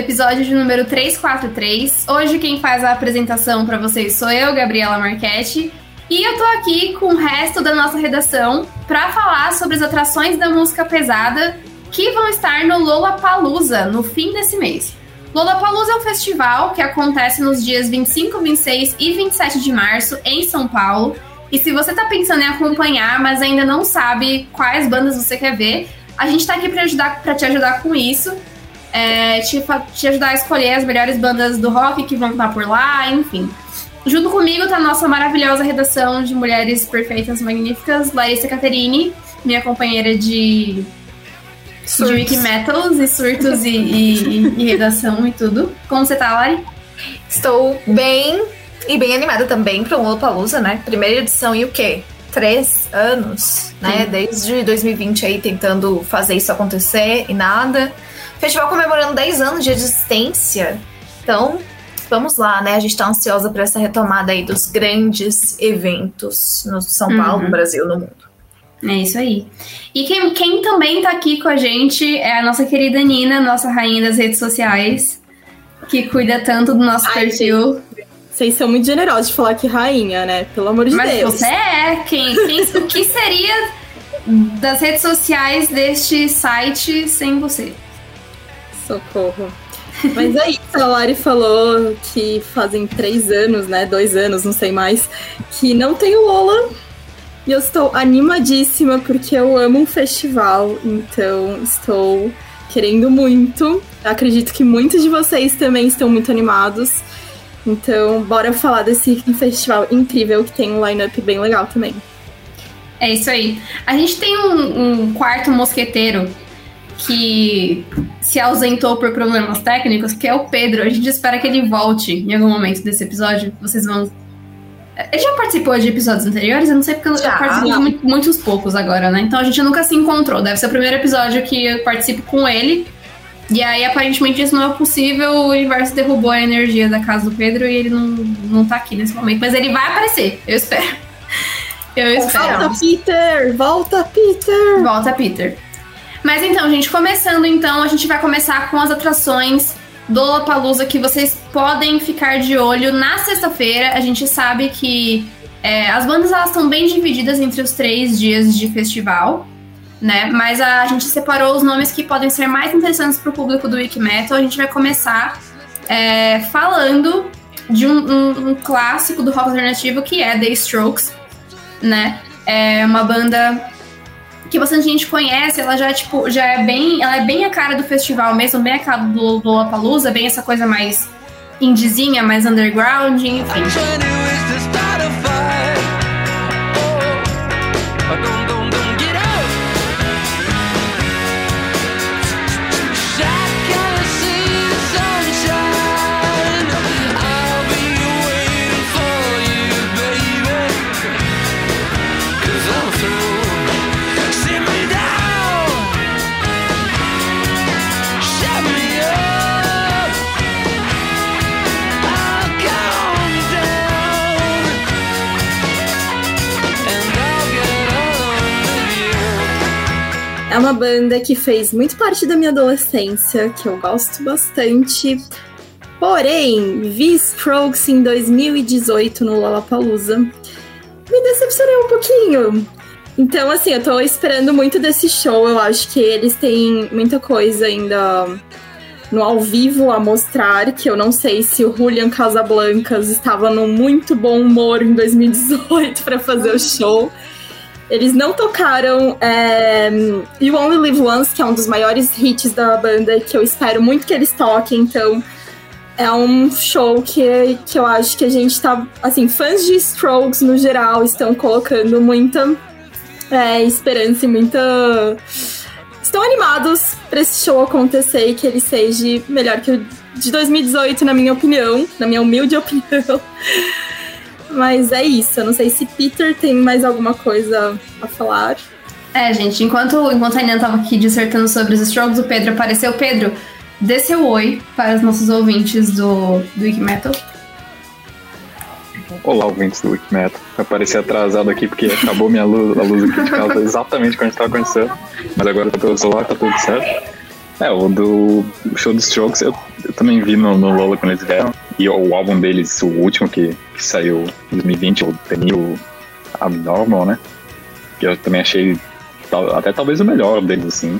episódio de número 343. Hoje quem faz a apresentação para vocês sou eu, Gabriela Marchetti. E eu tô aqui com o resto da nossa redação para falar sobre as atrações da música pesada que vão estar no Lollapalooza no fim desse mês. Lollapalooza é um festival que acontece nos dias 25, 26 e 27 de março em São Paulo. E se você tá pensando em acompanhar, mas ainda não sabe quais bandas você quer ver, a gente tá aqui para ajudar para te ajudar com isso. É, te, te ajudar a escolher as melhores bandas do rock que vão estar por lá, enfim. Junto comigo tá a nossa maravilhosa redação de mulheres perfeitas, magníficas, Larissa Caterine, minha companheira de, surtos. de Wiki Metals e surtos e, e, e, redação e tudo. Como você tá, Lari? Estou bem e bem animada também para o Lollapalooza, né? Primeira edição e o quê? Três anos, né? Sim. Desde 2020 aí tentando fazer isso acontecer e nada. Festival comemorando 10 anos de existência. Então, vamos lá, né? A gente tá ansiosa para essa retomada aí dos grandes eventos no São Paulo, uhum. no Brasil, no mundo. É isso aí. E quem, quem também tá aqui com a gente é a nossa querida Nina, nossa rainha das redes sociais, que cuida tanto do nosso Ai, perfil. Vocês são muito generosos de falar que rainha, né? Pelo amor de Mas Deus. Mas você é. Quem, quem, o que seria das redes sociais deste site sem você? Socorro. Mas aí, a Lari falou que fazem três anos, né? Dois anos, não sei mais, que não tem o Lola. E eu estou animadíssima porque eu amo um festival, então estou querendo muito. Acredito que muitos de vocês também estão muito animados. Então, bora falar desse festival incrível que tem um line-up bem legal também. É isso aí. A gente tem um, um quarto mosqueteiro que se ausentou por problemas técnicos, que é o Pedro. A gente espera que ele volte em algum momento desse episódio. Vocês vão. Ele já participou de episódios anteriores? Eu não sei porque eu já, participo de muitos poucos agora, né? Então a gente nunca se encontrou. Deve ser o primeiro episódio que eu participo com ele. E aí, aparentemente, isso não é possível. O universo derrubou a energia da casa do Pedro e ele não, não tá aqui nesse momento. Mas ele vai aparecer, eu espero. Eu espero. Volta, Peter! Volta, Peter! Volta, Peter. Mas então, gente, começando então, a gente vai começar com as atrações do Lollapalooza que vocês podem ficar de olho na sexta-feira. A gente sabe que é, as bandas elas estão bem divididas entre os três dias de festival, né? Mas a, a gente separou os nomes que podem ser mais interessantes para o público do Wiki Metal. A gente vai começar é, falando de um, um, um, clássico do rock alternativo que é The Strokes, né? É uma banda que bastante gente conhece, ela já, tipo, já é bem. Ela é bem a cara do festival mesmo, bem a cara do, do Lollapalooza, bem essa coisa mais indizinha, mais underground, enfim. Uma banda que fez muito parte da minha adolescência, que eu gosto bastante. Porém, vi Strokes em 2018 no Lollapalooza. Me decepcionei um pouquinho. Então, assim, eu tô esperando muito desse show. Eu acho que eles têm muita coisa ainda no ao vivo a mostrar, que eu não sei se o Julian Casablancas estava no muito bom humor em 2018 para fazer o show. Eles não tocaram é, You Only Live Once, que é um dos maiores hits da banda, que eu espero muito que eles toquem, então é um show que, que eu acho que a gente tá. Assim, fãs de Strokes no geral estão colocando muita é, esperança e muita. Estão animados para esse show acontecer e que ele seja melhor que o de 2018, na minha opinião, na minha humilde opinião. Mas é isso. Eu não sei se Peter tem mais alguma coisa a falar. É, gente, enquanto, enquanto a Nina tava aqui dissertando sobre os strokes, o Pedro apareceu. Pedro, dê seu oi para os nossos ouvintes do, do Wikimetal. Olá, ouvintes do Wikimetal. Eu apareci atrasado aqui porque acabou minha luz, a luz aqui de casa exatamente quando a gente tava conhecendo. Mas agora eu tô pelo celular, tá tudo certo. É, o do show dos Strokes eu, eu também vi no, no Lola quando eles vieram. E o álbum deles, o último que, que saiu em 2020, o The New Abnormal, né? Que eu também achei tal- até talvez o melhor deles, assim.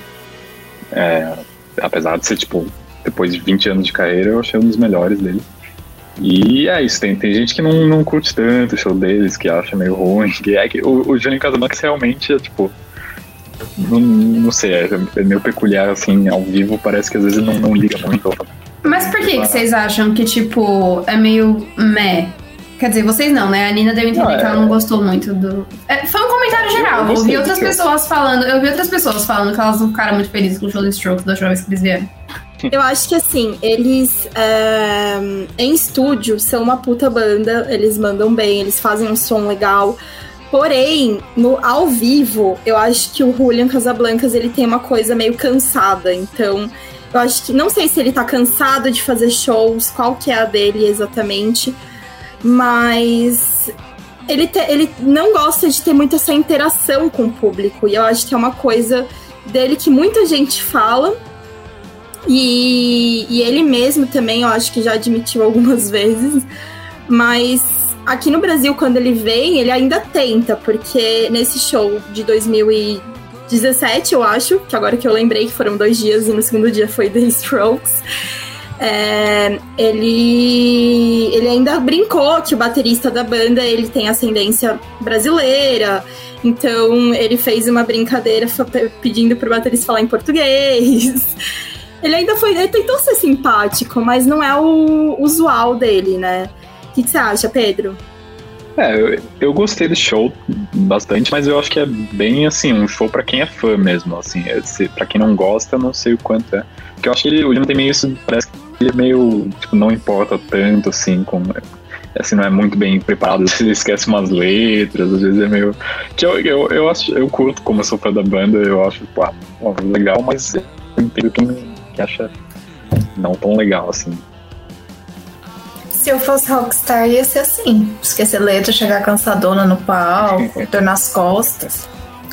É, apesar de ser, tipo, depois de 20 anos de carreira, eu achei um dos melhores deles. E é isso, tem, tem gente que não, não curte tanto o show deles, que acha meio ruim. Que é que o, o Júnior Casablancas realmente é, tipo, não, não sei, é, é meio peculiar, assim, ao vivo, parece que às vezes não, não liga muito. Mas por que, que vocês acham que, tipo, é meio meh? Quer dizer, vocês não, né? A Nina deu a entender Não, que ela é- não gostou muito do. É, foi um comentário geral. Eu vi outras pessoas falando. Eu vi outras pessoas falando que elas não ficaram muito felizes com o show do Strokes da última vez que eles vieram. Eu acho que assim, eles é, em estúdio são uma puta banda, eles mandam bem, eles fazem um som legal. Porém, no ao vivo, eu acho que o Julian Casablancas ele tem uma coisa meio cansada. Então, eu acho que não sei se ele tá cansado de fazer shows, qual que é a dele exatamente, mas ele, te- ele não gosta de ter muito essa interação com o público. E eu acho que é uma coisa dele que muita gente fala. E, e ele mesmo também, eu acho que já admitiu algumas vezes. Mas aqui no Brasil, quando ele vem, ele ainda tenta, porque nesse show de 2017, eu acho, que agora que eu lembrei que foram dois dias e no segundo dia foi The Strokes. é, ele, ele ainda brincou que o baterista da banda ele tem ascendência brasileira, então ele fez uma brincadeira pedindo pro baterista falar em português. Ele ainda foi. Ele tentou ser simpático, mas não é o usual dele, né? Que, que você acha, Pedro? É, eu, eu gostei do show bastante, mas eu acho que é bem assim, um show pra quem é fã mesmo, assim, é, pra quem não gosta, não sei o quanto é. Porque eu acho que ele, o tem meio isso, parece que ele é meio, tipo, não importa tanto, assim, com, assim, não é muito bem preparado, ele esquece umas letras, às vezes é meio... Que eu, eu, eu, acho, eu curto como eu sou fã da banda, eu acho, pô, legal, mas eu entendo quem, quem acha não tão legal, assim. Se eu fosse rockstar, ia ser assim. Esquecer letra, chegar cansadona no palco, dor nas costas.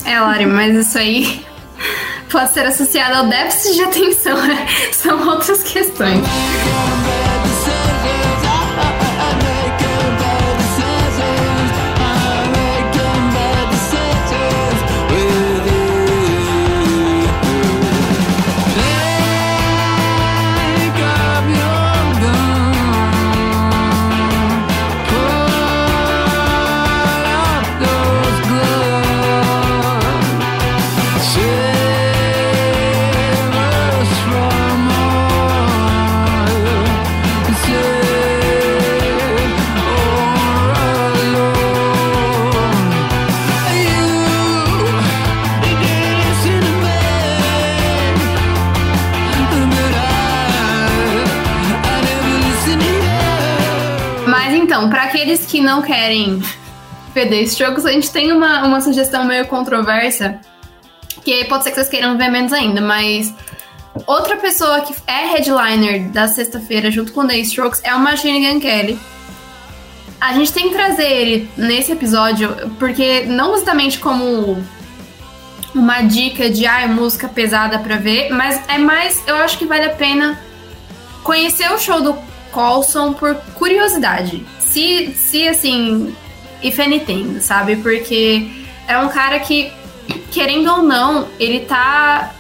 É, Lari, mas isso aí pode ser associado ao déficit de atenção, né? São outras questões. Que não querem ver The Strokes, a gente tem uma, uma sugestão meio controversa, que pode ser que vocês queiram ver menos ainda, mas outra pessoa que é headliner da sexta-feira junto com The Strokes é o Machine Gun Kelly. A gente tem que trazer ele nesse episódio, porque não exatamente como uma dica de ah, música pesada pra ver, mas é mais, eu acho que vale a pena conhecer o show do Colson por curiosidade. Se, se assim, if anything, sabe? Porque é um cara que, querendo ou não, ele tá.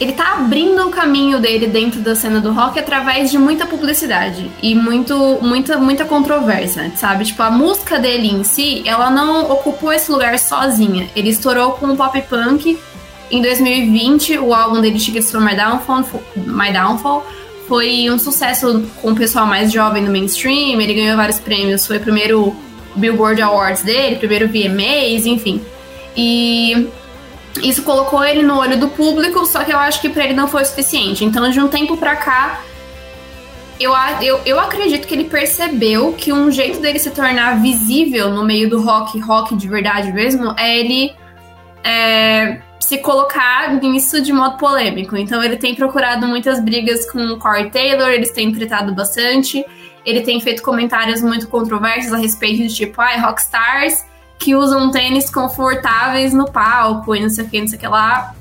Ele tá abrindo o caminho dele dentro da cena do rock através de muita publicidade e muito, muita, muita controvérsia, sabe? Tipo, a música dele em si, ela não ocupou esse lugar sozinha. Ele estourou com o pop punk em 2020, o álbum dele, Tickets for My Downfall, My Downfall foi um sucesso com o pessoal mais jovem no mainstream, ele ganhou vários prêmios, foi o primeiro Billboard Awards dele, primeiro VMAs, enfim. E isso colocou ele no olho do público, só que eu acho que pra ele não foi o suficiente. Então, de um tempo pra cá, eu, eu, eu acredito que ele percebeu que um jeito dele se tornar visível no meio do rock, rock de verdade mesmo, é ele é, se colocar nisso de modo polêmico. Então ele tem procurado muitas brigas com o Corey Taylor, eles têm tretado bastante. Ele tem feito comentários muito controversos a respeito de tipo, ai, rockstars que usam tênis confortáveis no palco e não sei o que, não sei o que lá.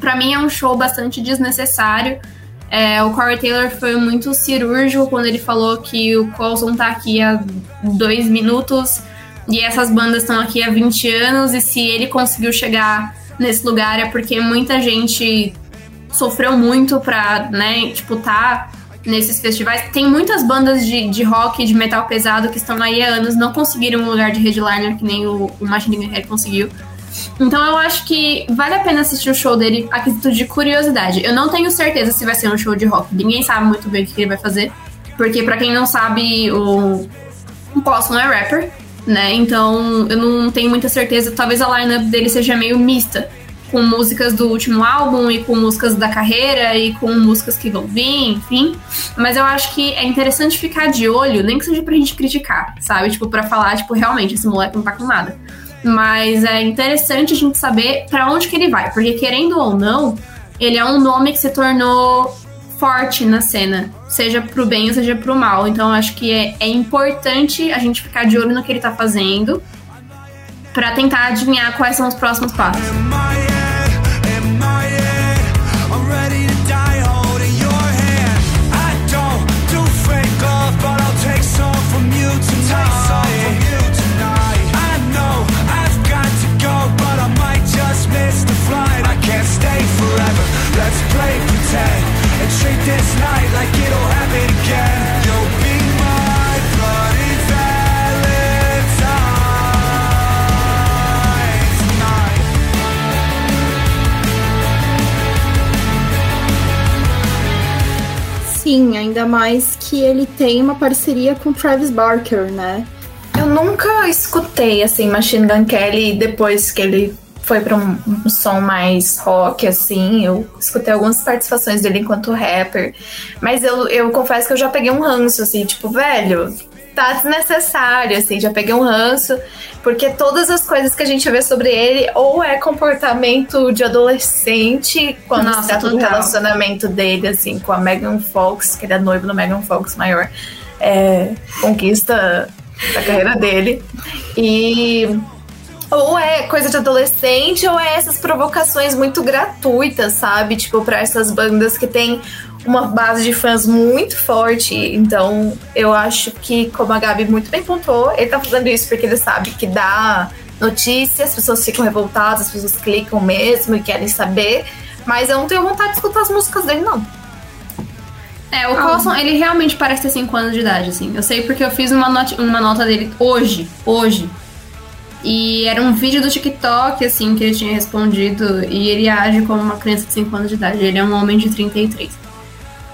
para mim é um show bastante desnecessário. É, o Corey Taylor foi muito cirúrgico quando ele falou que o Colson tá aqui há dois minutos e essas bandas estão aqui há 20 anos, e se ele conseguiu chegar nesse lugar é porque muita gente sofreu muito pra, né, tipo, tá nesses festivais. Tem muitas bandas de, de rock, de metal pesado que estão aí há anos, não conseguiram um lugar de headliner que nem o, o Machine Gun Head conseguiu. Então eu acho que vale a pena assistir o show dele a quesito de curiosidade. Eu não tenho certeza se vai ser um show de rock. Ninguém sabe muito bem o que ele vai fazer. Porque para quem não sabe, o, o Possum é rapper, né? Então eu não tenho muita certeza. Talvez a lineup dele seja meio mista com músicas do último álbum e com músicas da carreira e com músicas que vão vir, enfim. Mas eu acho que é interessante ficar de olho, nem que seja pra gente criticar, sabe? Tipo, pra falar, tipo, realmente, esse moleque não tá com nada. Mas é interessante a gente saber para onde que ele vai, porque querendo ou não, ele é um nome que se tornou forte na cena, seja pro bem ou seja pro mal. Então acho que é, é importante a gente ficar de olho no que ele tá fazendo para tentar adivinhar quais são os próximos passos. Sim, ainda mais que ele tem uma parceria com Travis Barker, né? Eu nunca escutei assim Machine Gun Kelly depois que ele foi para um, um, som mais rock, assim. Eu escutei algumas participações dele enquanto rapper. Mas eu, eu confesso que eu já peguei um ranço, assim, tipo, velho, tá desnecessário, assim, já peguei um ranço, porque todas as coisas que a gente vê sobre ele, ou é comportamento de adolescente, quando Nossa, se trata do relacionamento dele, assim, com a Megan Fox, que ele é noivo do Megan Fox maior, é, conquista da carreira dele. E ou é coisa de adolescente, ou é essas provocações muito gratuitas, sabe? Tipo, pra essas bandas que tem uma base de fãs muito forte. Então, eu acho que, como a Gabi muito bem pontuou, ele tá fazendo isso porque ele sabe que dá notícia, as pessoas ficam revoltadas, as pessoas clicam mesmo e querem saber. Mas eu não tenho vontade de escutar as músicas dele, não. É, o ah. Ele realmente parece ter 5 anos de idade, assim. Eu sei porque eu fiz uma, not uma nota dele hoje, hoje, e era um vídeo do TikTok, assim, que ele tinha respondido. E ele age como uma criança de 5 anos de idade. Ele é um homem de 33.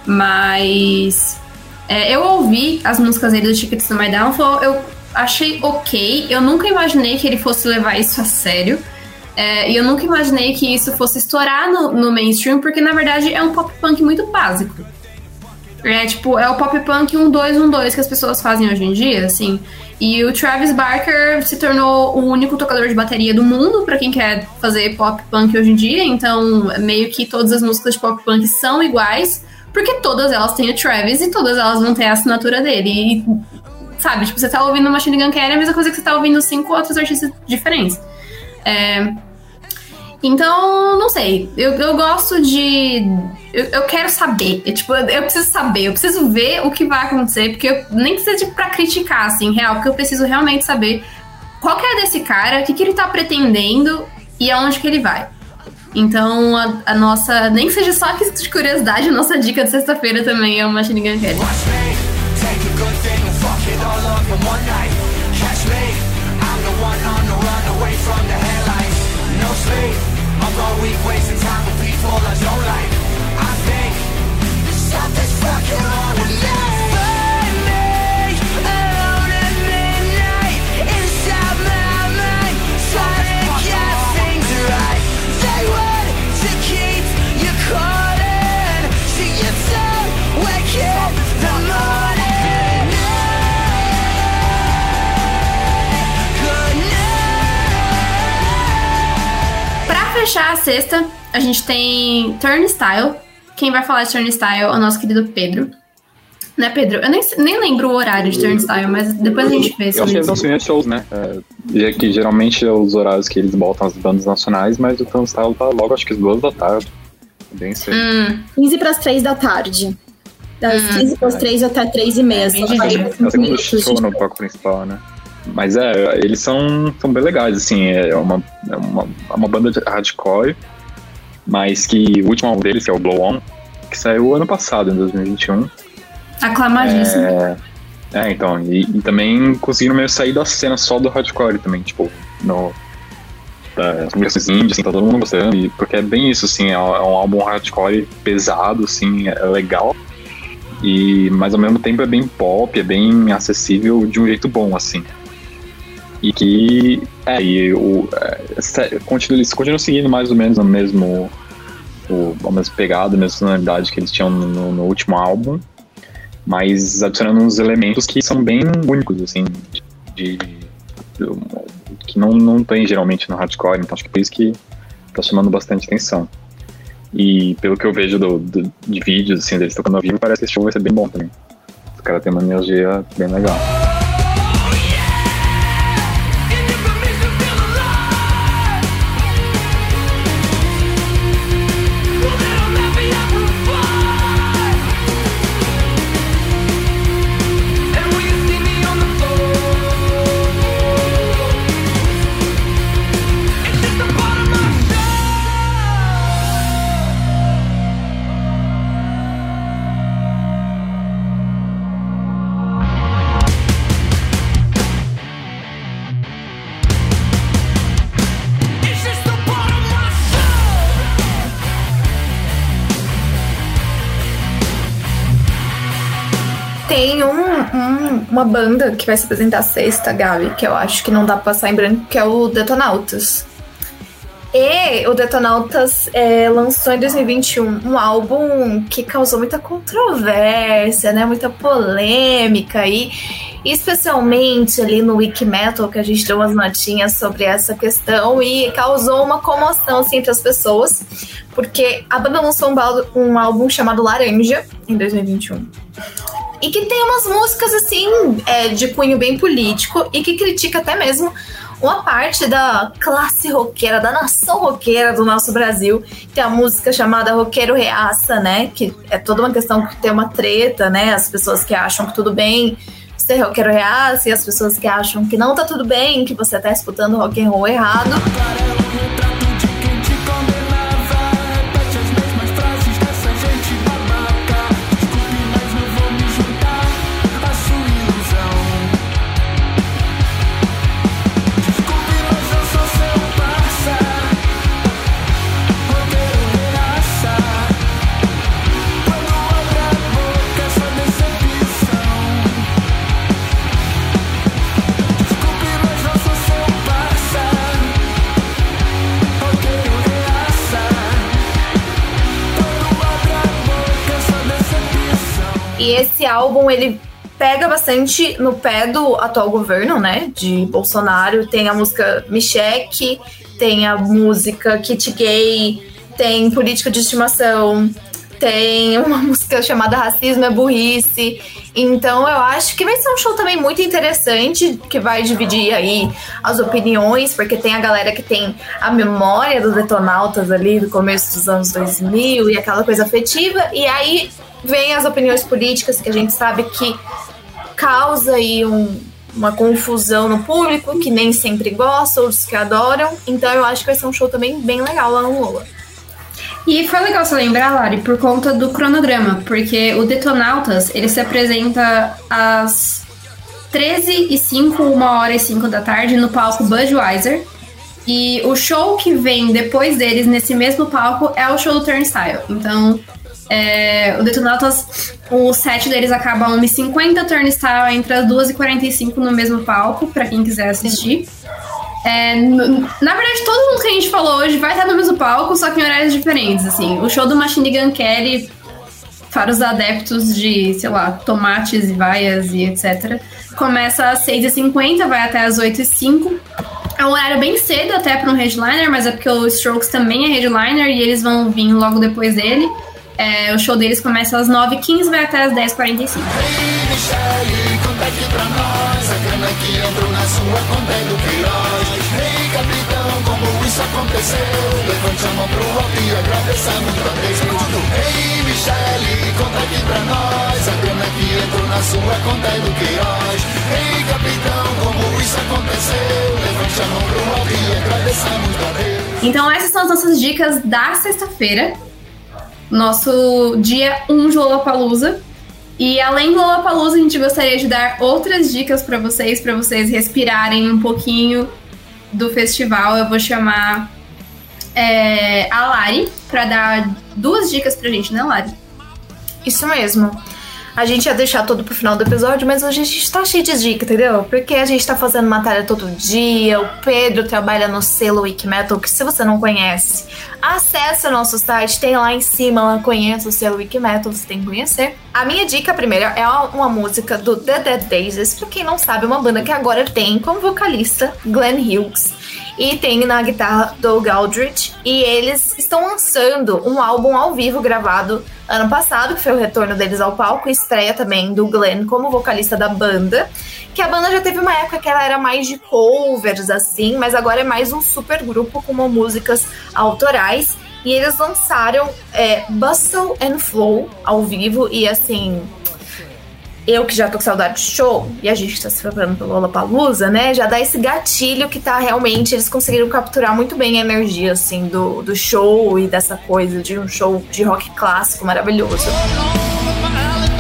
Mas. É, eu ouvi as músicas dele do Tickets to My Downfall. Eu achei ok. Eu nunca imaginei que ele fosse levar isso a sério. É, e eu nunca imaginei que isso fosse estourar no, no mainstream, porque na verdade é um pop punk muito básico. É tipo, é o pop punk 1212 que as pessoas fazem hoje em dia, assim. E o Travis Barker se tornou o único tocador de bateria do mundo para quem quer fazer pop punk hoje em dia. Então, meio que todas as músicas de pop punk são iguais, porque todas elas têm o Travis e todas elas vão ter a assinatura dele. E, sabe, tipo, você tá ouvindo Machine Gun Kelly é a mesma coisa que você tá ouvindo cinco outros artistas diferentes. É, então, não sei. Eu, eu gosto de. Eu, eu quero saber. Eu, tipo, eu preciso saber, eu preciso ver o que vai acontecer, porque eu, nem que seja pra criticar, assim, real, porque eu preciso realmente saber qual que é desse cara, o que, que ele tá pretendendo e aonde que ele vai. Então, a, a nossa. Nem que seja só de curiosidade, a nossa dica de sexta-feira também é o Machine Gun Kelly. we've wasted time with people I don't fechar a sexta, a gente tem Turnstile. Quem vai falar de Turnstile é o nosso querido Pedro. Né, Pedro? Eu nem, nem lembro o horário de Turnstile, mas depois a gente vê Eu acho que eles não são shows, né? É, já que geralmente é os horários que eles botam as bandas nacionais, mas o Turnstile tá logo, acho que às duas da tarde. Bem cedo. Hum, 15 para as 3 da tarde. Das 15 para as 3 até 3 e meia. Bem só É o segundo show no palco principal, né? Mas é, eles são, são bem legais, assim, é uma, é uma, é uma banda de hardcore, mas que o último álbum deles, que é o Blow On, que saiu ano passado, em 2021. aclamadíssimo. É, é então, e, e também conseguiram meio sair da cena só do hardcore também, tipo, no. Das músicas indie, assim, tá todo mundo gostando, e, porque é bem isso, assim, é, um- é um álbum hardcore pesado, assim, é legal, e, mas ao mesmo tempo é bem pop, é bem acessível de um jeito bom, assim. E que, é, e o, é, continua, eles continuam seguindo mais ou menos no mesmo, o, a mesma pegada, a mesma sonoridade que eles tinham no, no último álbum, mas adicionando uns elementos que são bem únicos, assim, de, de- que não, não tem geralmente no hardcore, então acho que por isso que tá chamando bastante atenção. E pelo que eu vejo do, do- de vídeos, assim, deles tocando ao vivo, parece que esse show vai ser bem bom também. Os caras têm uma energia bem legal. Uma banda que vai se apresentar sexta, Gabi, que eu acho que não dá pra passar em branco, que é o Detonautas. E o Detonautas é, lançou em 2021 um álbum que causou muita controvérsia, né? Muita polêmica e especialmente ali no Wiki Metal, que a gente deu umas notinhas sobre essa questão e causou uma comoção assim, entre as pessoas, porque a banda lançou um, um álbum chamado Laranja em 2021 e que tem umas músicas assim é, de cunho bem político e que critica até mesmo uma parte da classe roqueira, da nação roqueira do nosso Brasil. Tem a música chamada Roqueiro Reaça, né? Que é toda uma questão que tem uma treta, né? As pessoas que acham que tudo bem ser roqueiro reaça e as pessoas que acham que não tá tudo bem, que você tá escutando rock and roll errado. Esse álbum, ele pega bastante no pé do atual governo, né? De Bolsonaro. Tem a música Me Cheque, tem a música Kit Gay, tem Política de Estimação, tem uma música chamada Racismo é Burrice. Então eu acho que vai ser um show também muito interessante, que vai dividir aí as opiniões, porque tem a galera que tem a memória dos detonautas ali do começo dos anos 2000 e aquela coisa afetiva, e aí vem as opiniões políticas que a gente sabe que causa aí um- uma confusão no público, que nem sempre gosta, outros que adoram. Então eu acho que vai ser um show também bem legal lá no Lola. E foi legal você lembrar, Lari, por conta do cronograma, porque o Detonautas, ele se apresenta às 13 e 5, 1 hora e 5 da tarde, no palco Budweiser. E o show que vem depois deles, nesse mesmo palco, é o show do Turnstile. Então, é, o Detonautas, o set deles acaba às 1h50, Turnstile entra às 2h45 no mesmo palco, pra quem quiser assistir. É, na verdade, todo mundo que a gente falou hoje vai estar no mesmo palco, só que em horários diferentes, assim. O show do Machine Gun Kelly, para os adeptos de, sei lá, tomates e vaias e etc., começa às 6h50, vai até às 8h05. É um horário bem cedo até para um headliner, mas é porque o Strokes também é headliner e eles vão vir logo depois dele. É, o show deles começa às 9h15 vai até às 10h45. Michele, conta aqui pra nós A grana que entrou na sua conta é do Queiroz Ei, capitão, como isso aconteceu? Levante a mão pro alto e agradeçamos pra vez Ei, Michele, conta aqui pra nós A grana que entrou na sua conta é do Queiroz Ei, capitão, como isso aconteceu? Levante a mão pro alto e agradeçamos pra Deus Então essas são as nossas dicas da sexta-feira. Nosso dia 1 de Lollapalooza. E além do Lollapalooza, a gente gostaria de dar outras dicas para vocês, para vocês respirarem um pouquinho do festival. Eu vou chamar é, a Lari para dar duas dicas pra gente, né, Lari? Isso mesmo. A gente ia deixar tudo pro final do episódio, mas hoje a gente tá cheio de dica, entendeu? Porque a gente tá fazendo matéria todo dia, o Pedro trabalha no selo Wikimetal, que se você não conhece, acesse o nosso site, tem lá em cima, conheça o selo Wikimetal, você tem que conhecer. A minha dica primeira é uma música do The Dead Daisies, pra quem não sabe, é uma banda que agora tem como vocalista Glenn Hughes e tem na guitarra Doug Aldrich. E eles estão lançando um álbum ao vivo gravado ano passado, que foi o retorno deles ao palco, e estreia também do Glenn como vocalista da banda. Que a banda já teve uma época que ela era mais de covers, assim, mas agora é mais um super grupo com músicas autorais. E eles lançaram é, Bustle and Flow ao vivo, e assim, eu que já tô com saudade de show, e a gente tá se preparando pelo Lollapalooza, né? Já dá esse gatilho que tá realmente. Eles conseguiram capturar muito bem a energia, assim, do, do show e dessa coisa de um show de rock clássico maravilhoso. E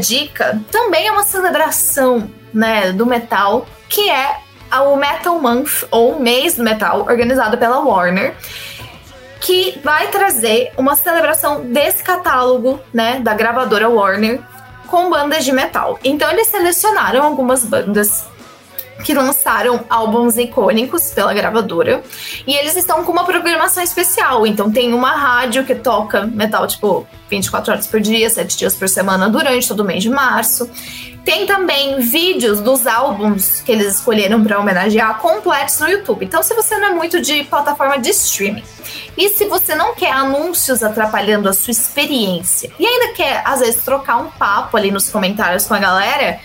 dica também é uma celebração, né, do metal, que é o Metal Month, ou Mês do Metal, organizado pela Warner, que vai trazer uma celebração desse catálogo, né, da gravadora Warner, com bandas de metal. Então eles selecionaram algumas bandas que lançaram álbuns icônicos pela gravadora. E eles estão com uma programação especial. Então tem uma rádio que toca metal, tipo, 24 horas por dia, 7 dias por semana, durante todo o mês de março. Tem também vídeos dos álbuns que eles escolheram para homenagear completos no YouTube. Então, se você não é muito de plataforma de streaming e se você não quer anúncios atrapalhando a sua experiência e ainda quer, às vezes, trocar um papo ali nos comentários com a galera,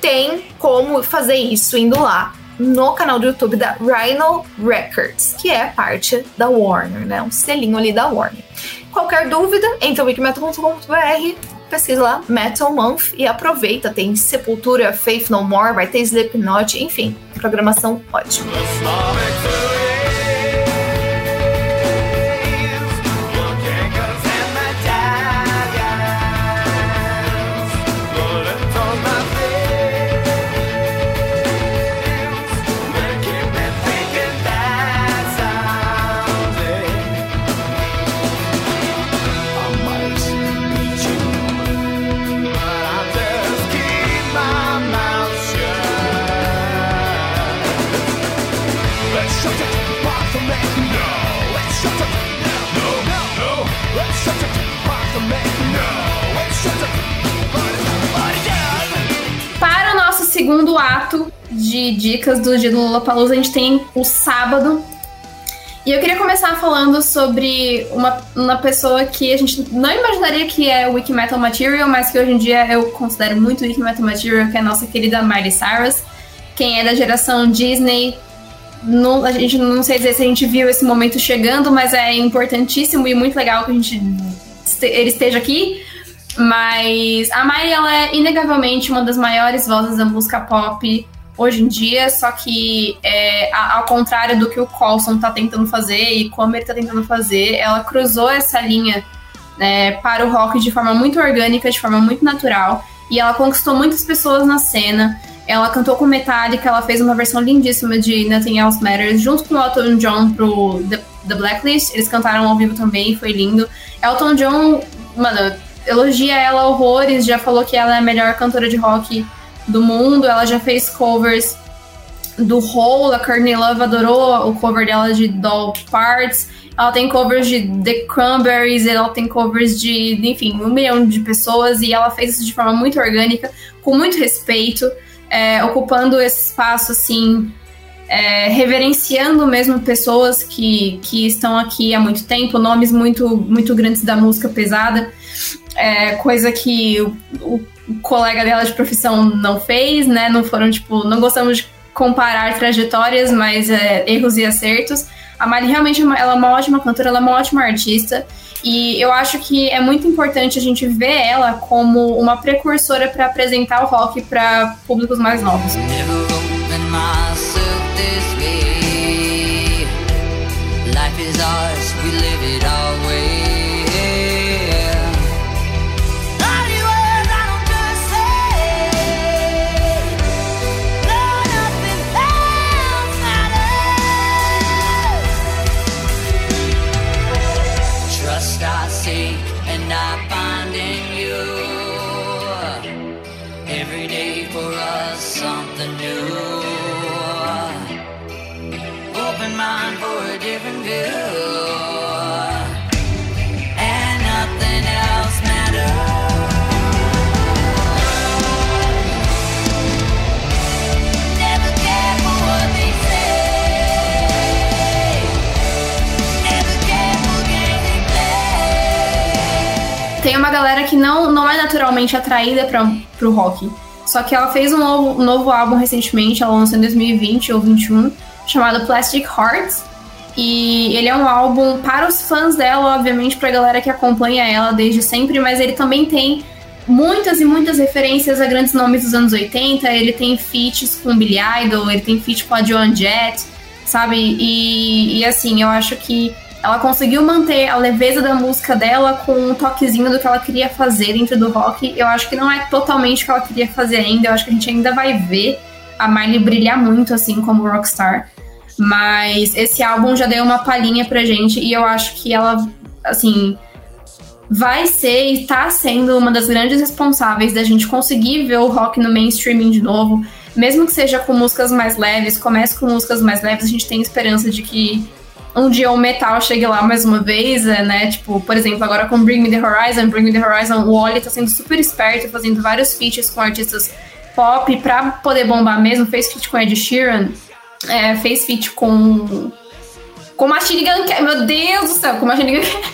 tem como fazer isso indo lá no canal do YouTube da Rhino Records, que é parte da Warner, né? Um selinho ali da Warner. Qualquer dúvida, entra no wikimetal.com.br, pesquisa lá Metal Month e aproveita. Tem Sepultura, Faith No More, vai ter Slipknot, enfim, programação ótima. Segundo ato de dicas do dia do Lollapalooza, a gente tem o sábado. E eu queria começar falando sobre uma, uma pessoa que a gente não imaginaria que é o Wiki Metal Material, mas que hoje em dia eu considero muito Wiki Metal Material, que é a nossa querida Miley Cyrus. Quem é da geração Disney, não, a gente não sei dizer se a gente viu esse momento chegando, mas é importantíssimo e muito legal que a gente este- ele esteja aqui. Mas a Miley ela é inegavelmente uma das maiores vozes da música pop hoje em dia, só que é, ao contrário do que o Colson tá tentando fazer e como ele tá tentando fazer, ela cruzou essa linha né, para o rock de forma muito orgânica, de forma muito natural, e ela conquistou muitas pessoas na cena. Ela cantou com Metallica, ela fez uma versão lindíssima de Nothing Else Matters, junto com o Elton John pro The, The Blacklist. Eles cantaram ao vivo também, foi lindo. Elton John, mano, elogia ela horrores, já falou que ela é a melhor cantora de rock do mundo. Ela já fez covers do Hole, a Courtney Love adorou o cover dela de Doll Parts. Ela tem covers de The Cranberries, ela tem covers de, enfim, um milhão de pessoas e ela fez isso de forma muito orgânica, com muito respeito, é, ocupando esse espaço, assim, é, reverenciando mesmo pessoas que, que estão aqui há muito tempo, nomes muito, muito grandes da música pesada, é, coisa que o, o colega dela de profissão não fez, né? Não foram, tipo, não gostamos de comparar trajetórias, mas é, erros e acertos. A Miley realmente é ela é uma ótima cantora, ela é uma ótima artista. E eu acho que é muito importante a gente ver ela como uma precursora para apresentar o rock para públicos mais novos. this way. Life is ours, we live it our way. Tem uma galera que não, não é naturalmente atraída para pro rock. Só que ela fez um novo, um novo álbum recentemente, ela lançou em 2020 ou 2021, chamado Plastic Hearts. E ele é um álbum para os fãs dela, obviamente, pra galera que acompanha ela desde sempre, mas ele também tem muitas e muitas referências a grandes nomes dos anos 80. Ele tem feats com Billy Idol, ele tem feat com a Joan Jett, sabe? E, e assim, eu acho que ela conseguiu manter a leveza da música dela com um toquezinho do que ela queria fazer dentro do rock. Eu acho que não é totalmente o que ela queria fazer ainda. Eu acho que a gente ainda vai ver a Miley brilhar muito, assim, como rockstar. Mas esse álbum já deu uma palhinha pra gente e eu acho que ela, assim, vai ser e tá sendo uma das grandes responsáveis da gente conseguir ver o rock no mainstreaming de novo. Mesmo que seja com músicas mais leves, comece com músicas mais leves, a gente tem esperança de que um dia o metal chegue lá mais uma vez, é, né? Tipo, por exemplo, agora com Bring Me The Horizon, Bring Me The Horizon, o Oli tá sendo super esperto, fazendo vários feats com artistas pop pra poder bombar mesmo. Fez feat com Ed Sheeran, é, fez feat com... Com Machine Gun Kelly, meu Deus do céu, com Machine Gun Kelly.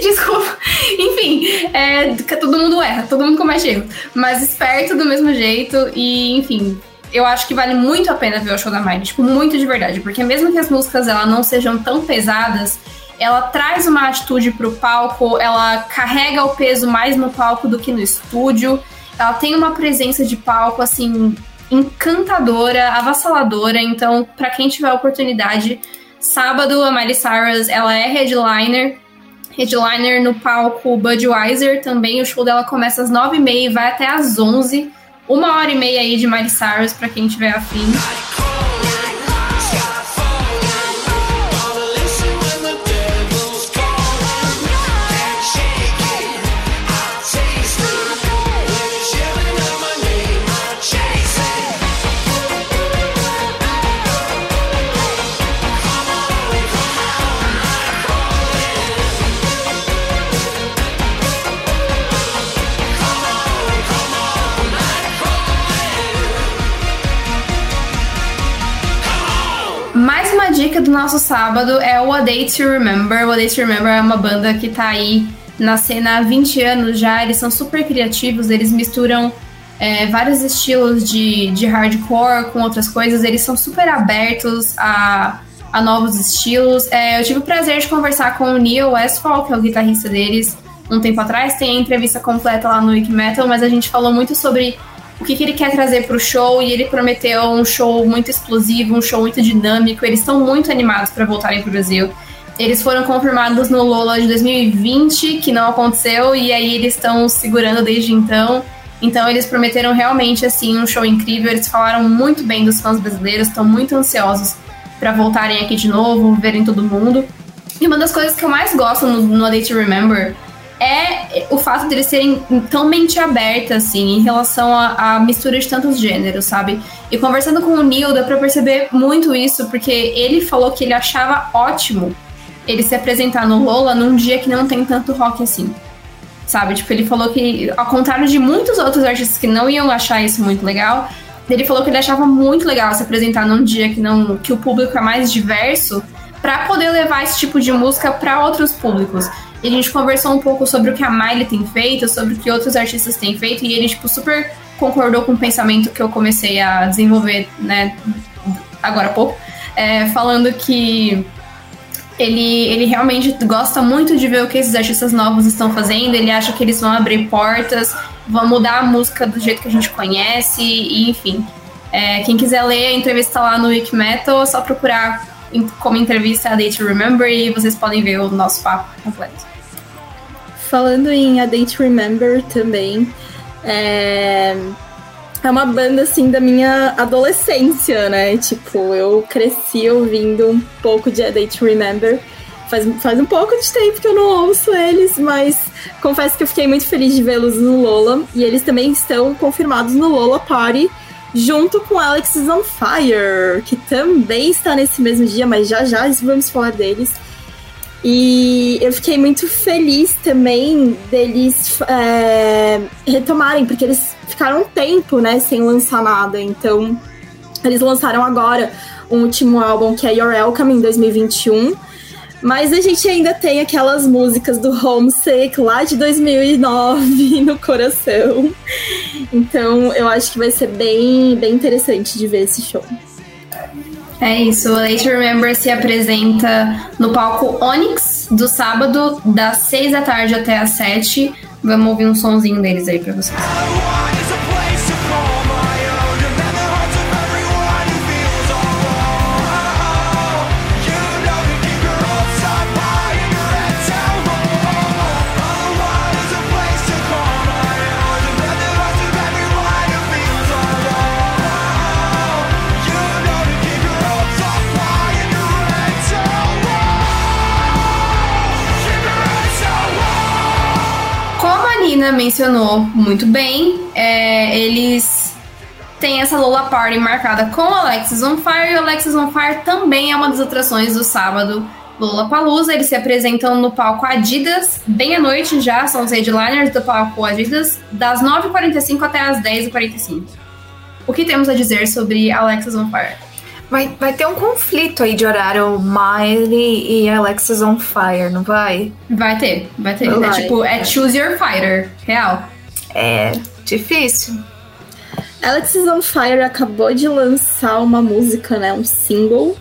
Desculpa. Enfim, é, todo mundo erra, todo mundo comete erro. Mas esperto do mesmo jeito e, enfim, eu acho que vale muito a pena ver o show da Miley, tipo, muito de verdade, porque mesmo que as músicas ela não sejam tão pesadas, ela traz uma atitude pro palco, ela carrega o peso mais no palco do que no estúdio. Ela tem uma presença de palco assim encantadora, avassaladora. Então, para quem tiver oportunidade, sábado a Miley Cyrus, ela é headliner. Headliner no palco Budweiser também. O show dela começa às 9h30 e vai até às 11 uma hora e meia aí de Miley Cyrus para quem tiver afim. Dica do nosso sábado é o A Day to Remember. O A Day to Remember é uma banda que tá aí na cena há 20 anos já. Eles são super criativos, eles misturam é, vários estilos de, de hardcore com outras coisas. Eles são super abertos a, a novos estilos. É, eu tive o prazer de conversar com o Neil Westfall, que é o guitarrista deles, um tempo atrás. Tem a entrevista completa lá no Wiki Metal, mas a gente falou muito sobre o que, que ele quer trazer para o show e ele prometeu um show muito explosivo, um show muito dinâmico. Eles estão muito animados para voltarem para o Brasil. Eles foram confirmados no Lola de 2020, que não aconteceu, e aí eles estão segurando desde então. Então eles prometeram realmente assim um show incrível. Eles falaram muito bem dos fãs brasileiros, estão muito ansiosos para voltarem aqui de novo, verem todo mundo. E uma das coisas que eu mais gosto no, no A Day to Remember é o fato deles serem tão mente aberta, assim, em relação à mistura de tantos gêneros, sabe? E conversando com o Neil, dá pra perceber muito isso, porque ele falou que ele achava ótimo ele se apresentar no Lola num dia que não tem tanto rock assim. Sabe? Tipo, ele falou que, ao contrário de muitos outros artistas que não iam achar isso muito legal, ele falou que ele achava muito legal se apresentar num dia que não que o público é mais diverso para poder levar esse tipo de música para outros públicos. E a gente conversou um pouco sobre o que a Miley tem feito, sobre o que outros artistas têm feito, e ele, tipo, super concordou com o pensamento que eu comecei a desenvolver, né, agora há pouco, é, falando que ele, ele realmente gosta muito de ver o que esses artistas novos estão fazendo, ele acha que eles vão abrir portas, vão mudar a música do jeito que a gente conhece, e enfim. É, quem quiser ler a entrevista lá no Wikimetal, é só procurar como entrevista a Date Remember e vocês podem ver o nosso papo completo. Falando em A Date Remember também, é... é uma banda assim da minha adolescência, né? Tipo, eu cresci ouvindo um pouco de A Date Remember. Faz, faz um pouco de tempo que eu não ouço eles, mas confesso que eu fiquei muito feliz de vê-los no Lola. E eles também estão confirmados no Lola Party junto com Alex is on Fire, que também está nesse mesmo dia, mas já já vamos falar deles. E eu fiquei muito feliz também deles é, retomarem, porque eles ficaram um tempo, né, sem lançar nada. Então, eles lançaram agora um último álbum que é Your Welcome em 2021 mas a gente ainda tem aquelas músicas do Homesick lá de 2009 no coração. Então eu acho que vai ser bem, bem interessante de ver esse show. É isso, o Late Remember se apresenta no palco Onyx do sábado, das 6 da tarde até as 7. Vamos ouvir um sonzinho deles aí pra vocês. Mencionou muito bem, é, eles têm essa Lola Party marcada com Alexis on Fire, e Alexis on Fire também é uma das atrações do sábado Lola Palusa. Eles se apresentam no palco Adidas, bem à noite já, são os headliners do palco Adidas, das 9h45 até as 10h45. O que temos a dizer sobre Alexis on Fire? Vai, vai ter um conflito aí de horário Miley e Alexis on Fire, não vai? Vai ter, vai ter. Vai. É tipo, é Choose Your Fighter, real. É difícil. Alexis on Fire acabou de lançar uma música, né, um single,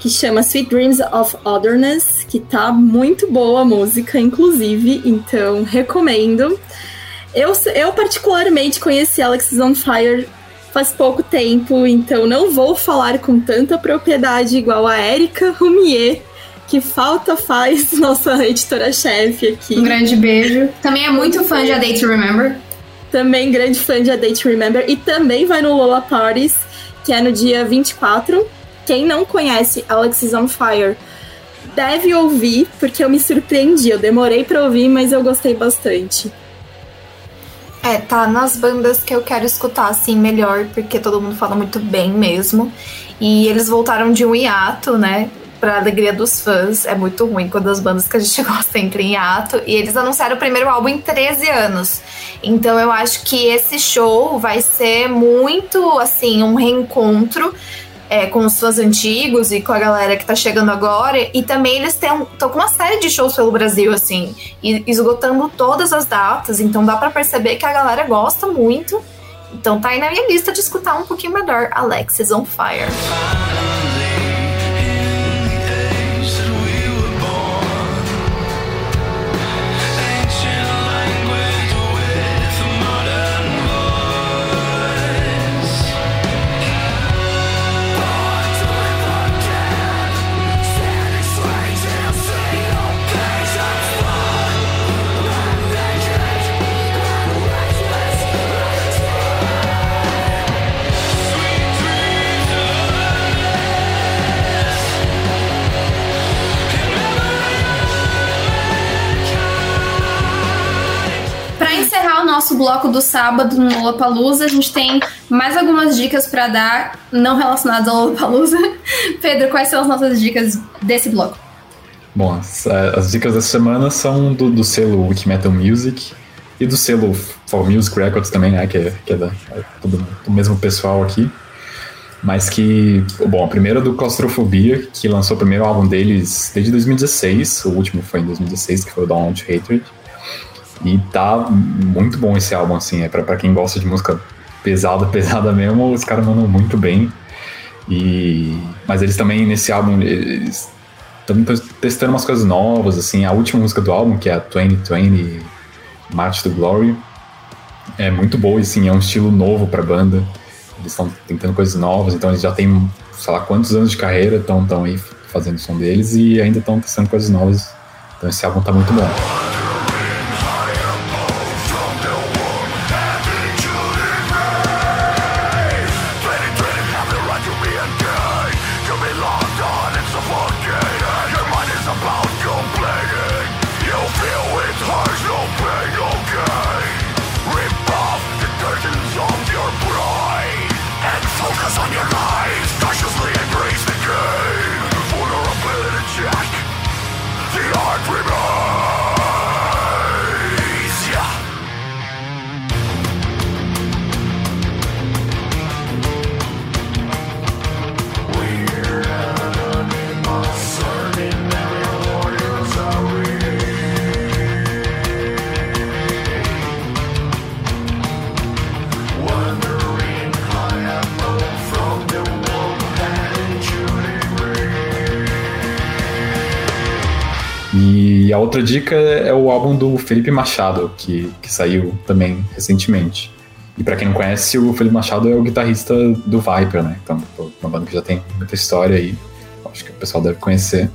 que chama Sweet Dreams of Otherness, que tá muito boa a música, inclusive, então recomendo. Eu, eu particularmente conheci Alexis on Fire faz pouco tempo, então não vou falar com tanta propriedade igual a Erika Rumier, que falta faz nossa editora-chefe aqui. Um grande beijo. Também é muito fã de A Day to Remember. Também grande fã de A Day to Remember e também vai no Lola Parties, que é no dia 24. Quem não conhece Alexis on Fire deve ouvir, porque eu me surpreendi. Eu demorei para ouvir, mas eu gostei bastante. É, tá nas bandas que eu quero escutar assim melhor, porque todo mundo fala muito bem mesmo. E eles voltaram de um hiato, né? Pra alegria dos fãs. É muito ruim quando as bandas que a gente gosta entram em hiato. E eles anunciaram o primeiro álbum em 13 anos. Então eu acho que esse show vai ser muito, assim, um reencontro é, com os fãs antigos e com a galera que tá chegando agora. E também eles estão com uma série de shows pelo Brasil, assim, e esgotando todas as datas. Então dá para perceber que a galera gosta muito. Então tá aí na minha lista de escutar um pouquinho melhor Alexis on Fire. Do sábado no Lollapalooza. A gente tem mais algumas dicas para dar, não relacionadas ao Lollapalooza. Pedro, quais são as nossas dicas desse bloco? Bom, as, as dicas dessa semana são do, do selo Wiki Metal Music e do selo For Music Records também, né, que é, que é, da, é do, do mesmo pessoal aqui. Mas que, bom, a primeira é do Claustrofobia, que lançou o primeiro álbum deles desde 2016, o último foi em 2016, que foi o Down to Hatred. E tá muito bom esse álbum, assim, é pra, quem gosta de música pesada, pesada mesmo, os caras mandam muito bem. E... Mas eles também, nesse álbum, eles estão testando umas coisas novas, assim, a última música do álbum, que é a 2020 March to Glory, é muito boa, assim, é um estilo novo pra banda. Eles estão tentando coisas novas, então eles já têm, sei lá, quantos anos de carreira estão aí fazendo o som deles e ainda estão testando coisas novas. Então esse álbum tá muito bom. Outra dica é o álbum do Felipe Machado, que, que saiu também recentemente. E para quem não conhece, o Felipe Machado é o guitarrista do Viper, né? Então, uma banda que já tem muita história aí. Acho que o pessoal deve conhecer.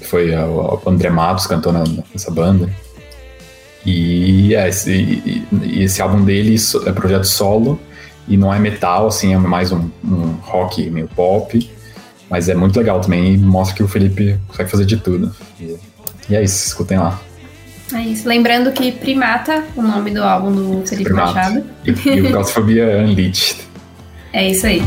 Foi o André Matos cantou nessa banda. E, é, esse, e, e esse álbum dele é projeto solo e não é metal, assim, é mais um, um rock meio pop. Mas é muito legal também e mostra que o Felipe consegue fazer de tudo. E, e é isso, escutem lá. É isso. Lembrando que Primata, o nome do álbum do Felipe Primata. Machado. E, e o Claustrofobia Unleashed. É isso aí.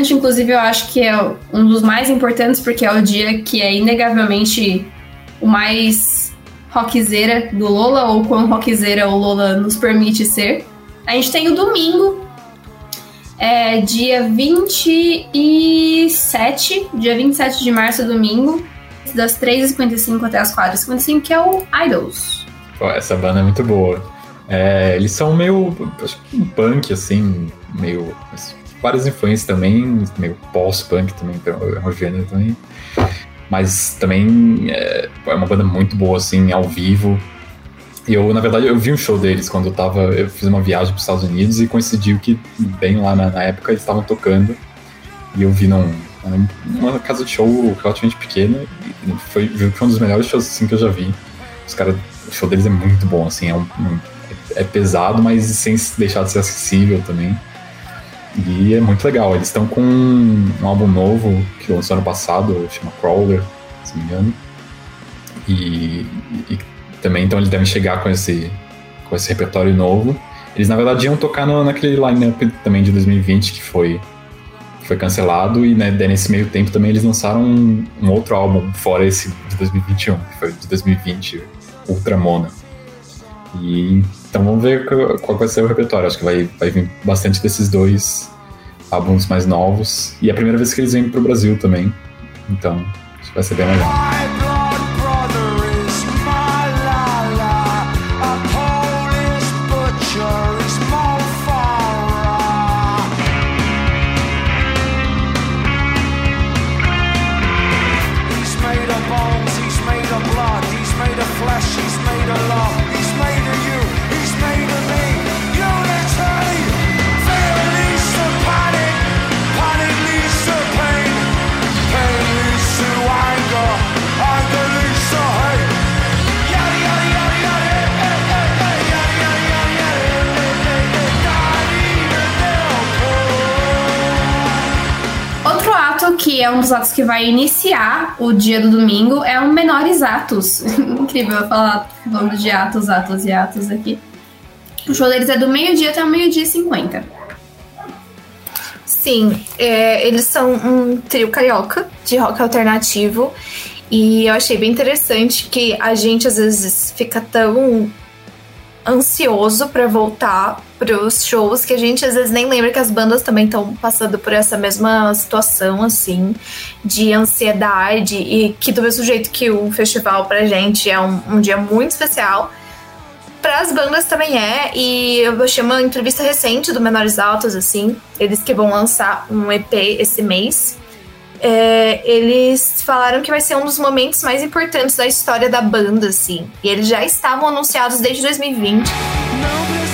Importante, inclusive eu acho que é um dos mais importantes, porque é o dia que é inegavelmente o mais rockzeira do Lola, ou quão rockzeira o Lola nos permite ser. A gente tem o domingo, é dia 27, dia 27 de março, domingo, das 3h55 até as 4h55, que é o Idols. Pô, essa banda é muito boa. É, eles são meio. Um punk, assim, meio. Várias influências também, meio pós-punk também, é um gênero também. Mas também é, é uma banda muito boa, assim, ao vivo. E eu, na verdade, eu vi um show deles quando eu tava. Eu fiz uma viagem para os Estados Unidos e coincidiu que, bem lá na, na época, eles estavam tocando. E eu vi num, numa casa de show relativamente pequena. E foi, foi um dos melhores shows assim, que eu já vi. Os caras. O show deles é muito bom, assim, é, um, um- é pesado, mas sem deixar de ser acessível também. E é muito legal. Eles estão com um álbum novo que lançou ano passado, chama Crawler, se não me engano. E, e também então eles devem chegar com esse, com esse repertório novo. Eles na verdade iam tocar no, naquele line-up também de 2020 que foi, que foi cancelado, e né, nesse meio tempo também eles lançaram um, um outro álbum fora esse de 2021, que foi de 2020, Ultramona. E então vamos ver qual, vai ser o repertório. Acho que vai, vai vir bastante desses dois álbuns mais novos. E é a primeira vez que eles vêm pro Brasil também. Então, acho que vai ser bem legal. É um dos atos que vai iniciar o dia do domingo é o Menores Atos. Incrível eu falar falando de atos, atos e atos aqui. O show deles é do meio-dia até o meio-dia e 50. Sim, é, eles são um trio carioca de rock alternativo. E eu achei bem interessante que a gente às vezes fica tão ansioso pra voltar pros shows que a gente às vezes nem lembra que as bandas também estão passando por essa mesma situação assim de ansiedade e que do mesmo jeito que um festival pra gente é um, um dia muito especial para as bandas também é e eu achei uma entrevista recente do Menores Altos assim eles que vão lançar um EP esse mês é, eles falaram que vai ser um dos momentos mais importantes da história da banda, assim. E eles já estavam anunciados desde 2020. Não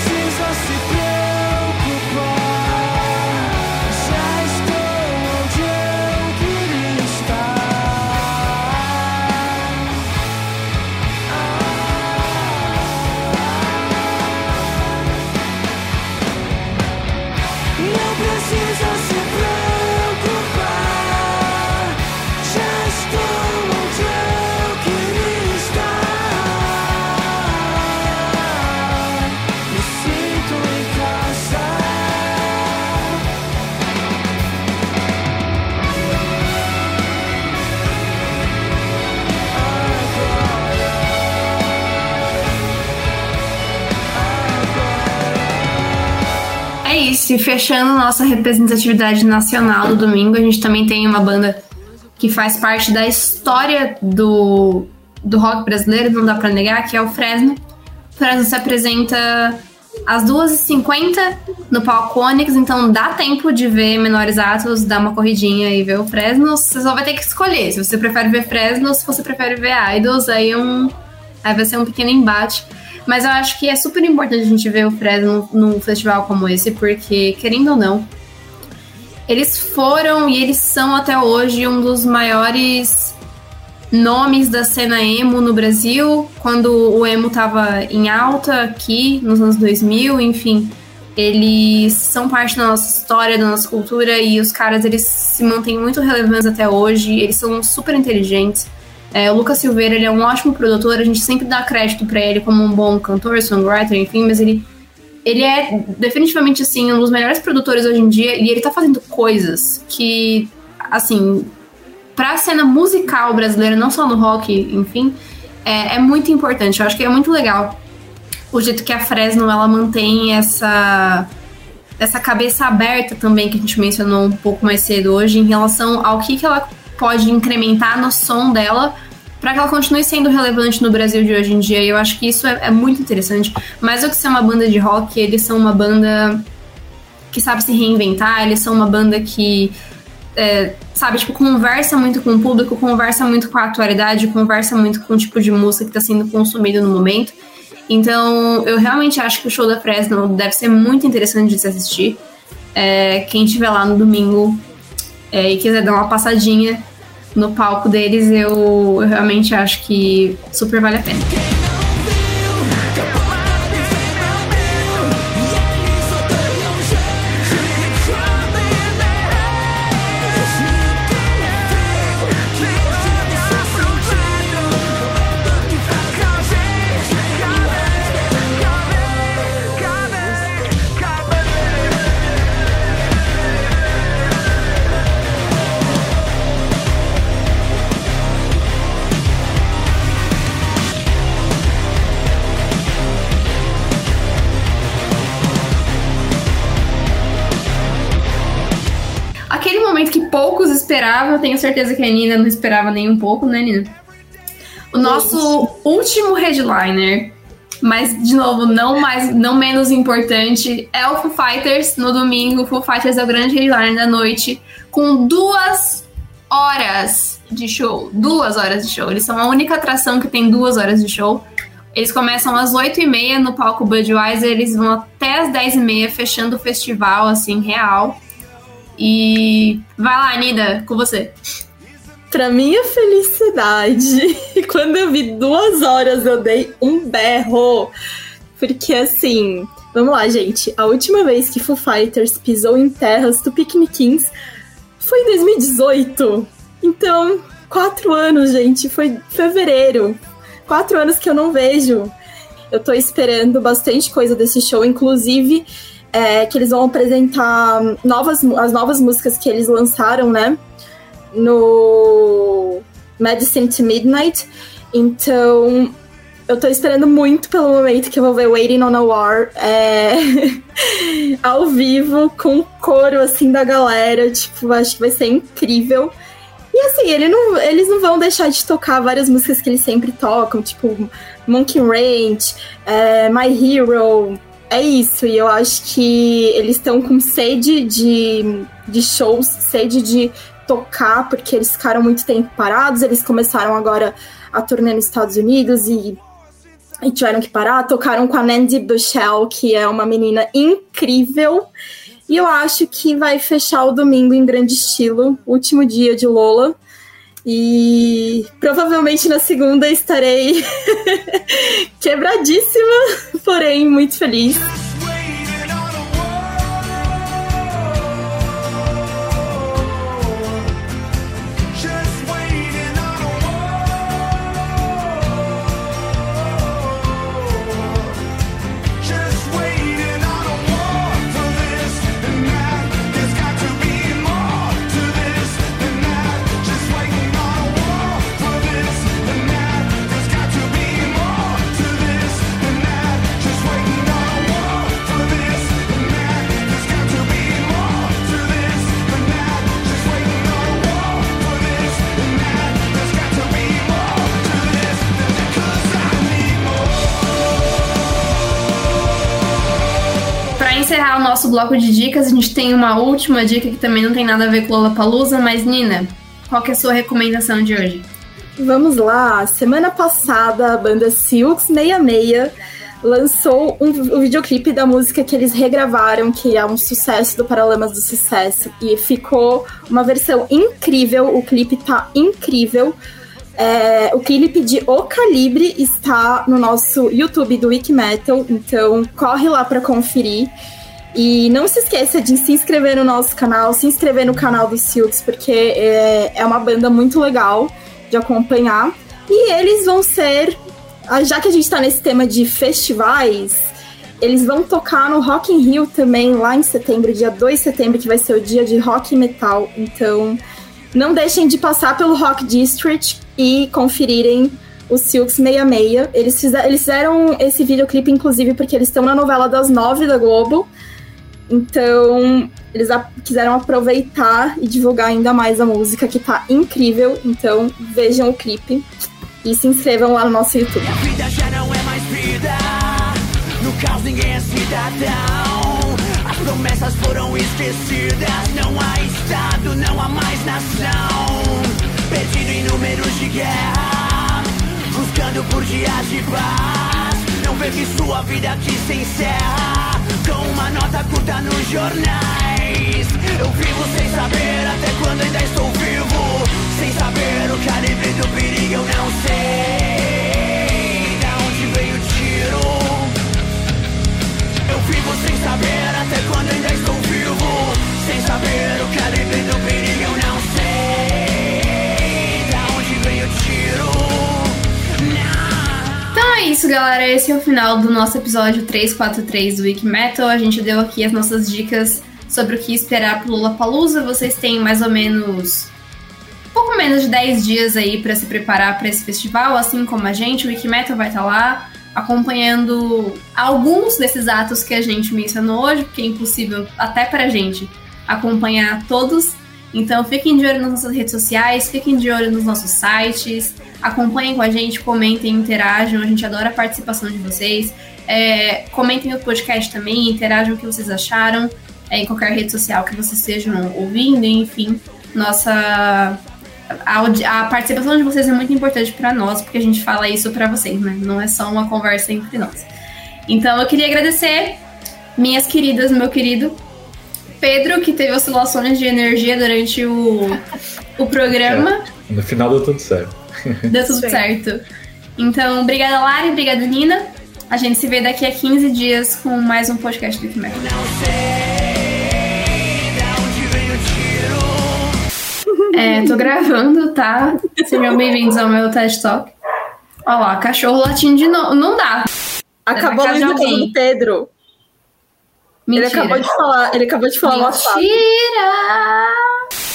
É isso, e fechando nossa representatividade nacional do domingo, a gente também tem uma banda que faz parte da história do, do rock brasileiro, não dá pra negar, que é o Fresno. O Fresno se apresenta às 2h50 no palco Onyx, então dá tempo de ver Menores Atos, dar uma corridinha e ver o Fresno. Você só vai ter que escolher se você prefere ver Fresno ou se você prefere ver Idols, aí, um, aí vai ser um pequeno embate. Mas eu acho que é super importante a gente ver o Fresno num festival como esse, porque, querendo ou não, eles foram e eles são até hoje um dos maiores nomes da cena emo no Brasil, quando o emo tava em alta aqui nos anos 2000, enfim. Eles são parte da nossa história, da nossa cultura e os caras eles se mantêm muito relevantes até hoje, eles são super inteligentes. É, o Lucas Silveira ele é um ótimo produtor, a gente sempre dá crédito pra ele como um bom cantor, songwriter, enfim, mas ele ele é definitivamente assim um dos melhores produtores hoje em dia e ele tá fazendo coisas que assim pra cena musical brasileira, não só no rock, enfim, é, é muito importante. Eu acho que é muito legal o jeito que a Fresno ela mantém essa essa cabeça aberta também que a gente mencionou um pouco mais cedo hoje em relação ao que, que ela pode incrementar no som dela para que ela continue sendo relevante no Brasil de hoje em dia. E eu acho que isso é, é muito interessante. Mais do que ser uma banda de rock, eles são uma banda que sabe se reinventar, eles são uma banda que é, sabe, tipo, conversa muito com o público, conversa muito com a atualidade, conversa muito com o tipo de música que está sendo consumido no momento. Então, eu realmente acho que o show da Fresno deve ser muito interessante de se assistir. É, quem estiver lá no domingo é, e quiser dar uma passadinha no palco deles, eu, eu realmente acho que super vale a pena. Poucos esperavam, eu tenho certeza que a Nina não esperava nem um pouco, né, Nina? O nosso último headliner, mas de novo, não mais, não menos importante, é o Foo Fighters no domingo. O Foo Fighters é o grande headliner da noite, com duas horas de show. Duas horas de show. Eles são a única atração que tem duas horas de show. Eles começam às 8h30 no palco Budweiser, eles vão até às 10h30, fechando o festival, assim, real. E vai lá, Nida, com você. Pra minha felicidade, quando eu vi duas horas, eu dei um berro. Porque assim, vamos lá, gente. A última vez que Foo Fighters pisou em terras tupiniquins foi em 2018. Então, quatro anos, gente. Foi fevereiro. Quatro anos que eu não vejo. Eu tô esperando bastante coisa desse show, inclusive é, que eles vão apresentar novas, as novas músicas que eles lançaram, né? No Medicine to Midnight. Então, eu tô esperando muito pelo momento que eu vou ver Waiting on a War é, ao vivo, com o coro assim da galera. Tipo, acho que vai ser incrível. E assim, ele não, eles não vão deixar de tocar várias músicas que eles sempre tocam, tipo Monkey Ranch, é, My Hero. É isso, e eu acho que eles estão com sede de, de shows, sede de tocar, porque eles ficaram muito tempo parados, eles começaram agora a turnê nos Estados Unidos e, e tiveram que parar. Tocaram com a Nandy Bushell, que é uma menina incrível. E eu acho que vai fechar o domingo em grande estilo, último dia de Lola. E provavelmente na segunda estarei quebradíssima, porém muito feliz. Encerrar o nosso bloco de dicas, a gente tem uma última dica que também não tem nada a ver com Lollapalooza, mas Nina, qual que é a sua recomendação de hoje? Vamos lá, semana passada a banda Silks 66 lançou um, um videoclipe da música que eles regravaram, que é um sucesso do Paralamas do Sucesso, e ficou uma versão incrível, o clipe tá incrível. É, o clipe de O Calibre está no nosso YouTube do Wiki Metal, então corre lá para conferir. E não se esqueça de se inscrever no nosso canal, se inscrever no canal do Silks, porque é, é uma banda muito legal de acompanhar. E eles vão ser, ah, já que a gente tá nesse tema de festivais, eles vão tocar no Rock in Rio também, lá em setembro, dia 2 de setembro, que vai ser o dia de rock e metal. Então, não deixem de passar pelo Rock District e conferirem o Silks 66. Eles, fizer, eles fizeram esse videoclipe, inclusive, porque eles estão na novela das nove da Globo. Então, eles a- quiseram aproveitar e divulgar ainda mais a música, que tá incrível. Então, vejam o clipe e se inscrevam lá no nosso YouTube. vida já não é mais vida. No caos ninguém é cidadão. As promessas foram esquecidas. Não há Estado, não há mais nação. Perdido em números de guerra. Buscando por dias de paz. Não vê que sua vida aqui se encerra. Com uma nota curta nos jornais. Eu vivo sem saber até quando ainda estou vivo. Esse é o final do nosso episódio 343 do Wiki Metal. A gente deu aqui as nossas dicas sobre o que esperar pro Lollapalooza. Vocês têm mais ou menos pouco menos de 10 dias aí para se preparar para esse festival, assim como a gente. O Wiki Metal vai estar lá acompanhando alguns desses atos que a gente mencionou hoje, porque é impossível até pra gente acompanhar todos. Então fiquem de olho nas nossas redes sociais, fiquem de olho nos nossos sites, acompanhem com a gente, comentem, interajam, a gente adora a participação de vocês. É, comentem o podcast também, interajam o que vocês acharam é, em qualquer rede social que vocês estejam ouvindo, enfim. Nossa. A, a participação de vocês é muito importante para nós, porque a gente fala isso para vocês, né? Não é só uma conversa entre nós. Então eu queria agradecer minhas queridas, meu querido Pedro, que teve oscilações de energia durante o, o programa. No final deu tudo certo. Deu tudo Sim. certo. Então, obrigada, Lari, obrigada, Nina. A gente se vê daqui a 15 dias com mais um podcast do Kimer. Não sei da onde veio o tiro. É, tô gravando, tá? Sejam bem-vindos ao meu TED Talk. Olha lá, cachorro latindo de novo. Não dá. Acabou na a luz do Pedro. Mentira. Ele acabou de falar, ele acabou de falar. Mentira!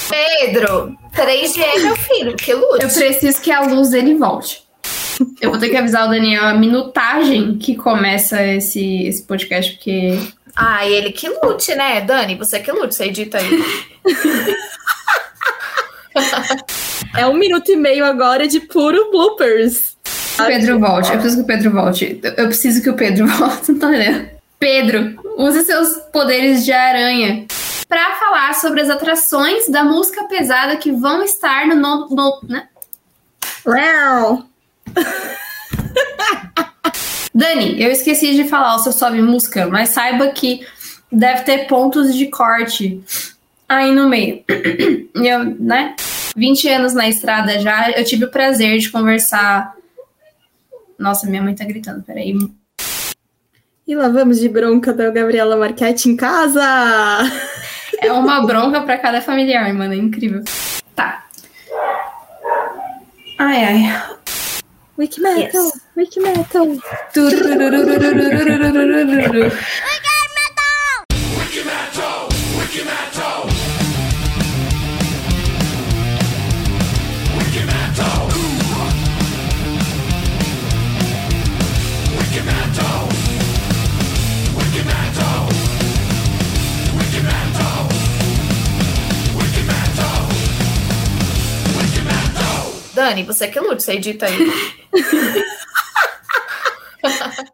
Pedro, 3G é meu filho, que lute. Eu preciso que a luz dele volte. Eu vou ter que avisar o Daniel a minutagem que começa esse, esse podcast, porque. Ah, e ele que lute, né, Dani? Você que lute, você edita aí. É um minuto e meio agora de puro bloopers. O Pedro volte. Eu preciso que o Pedro volte. Eu- Eu preciso que o Pedro volte. Não tá entendendo? Pedro, use seus poderes de aranha para falar sobre as atrações da música pesada que vão estar no. no, no né? Uau. Dani, eu esqueci de falar o seu sobe música, mas saiba que deve ter pontos de corte aí no meio. E eu, né? 20 anos na estrada já, eu tive o prazer de conversar. Nossa, minha mãe tá gritando, peraí. E lá vamos de bronca da Gabriela Marchetti em casa. É uma bronca pra cada familiar, mano. É incrível. Tá. Ai, ai. Wiki Metal, Yes. Wiki Metal. Dani, você que lute, você edita aí.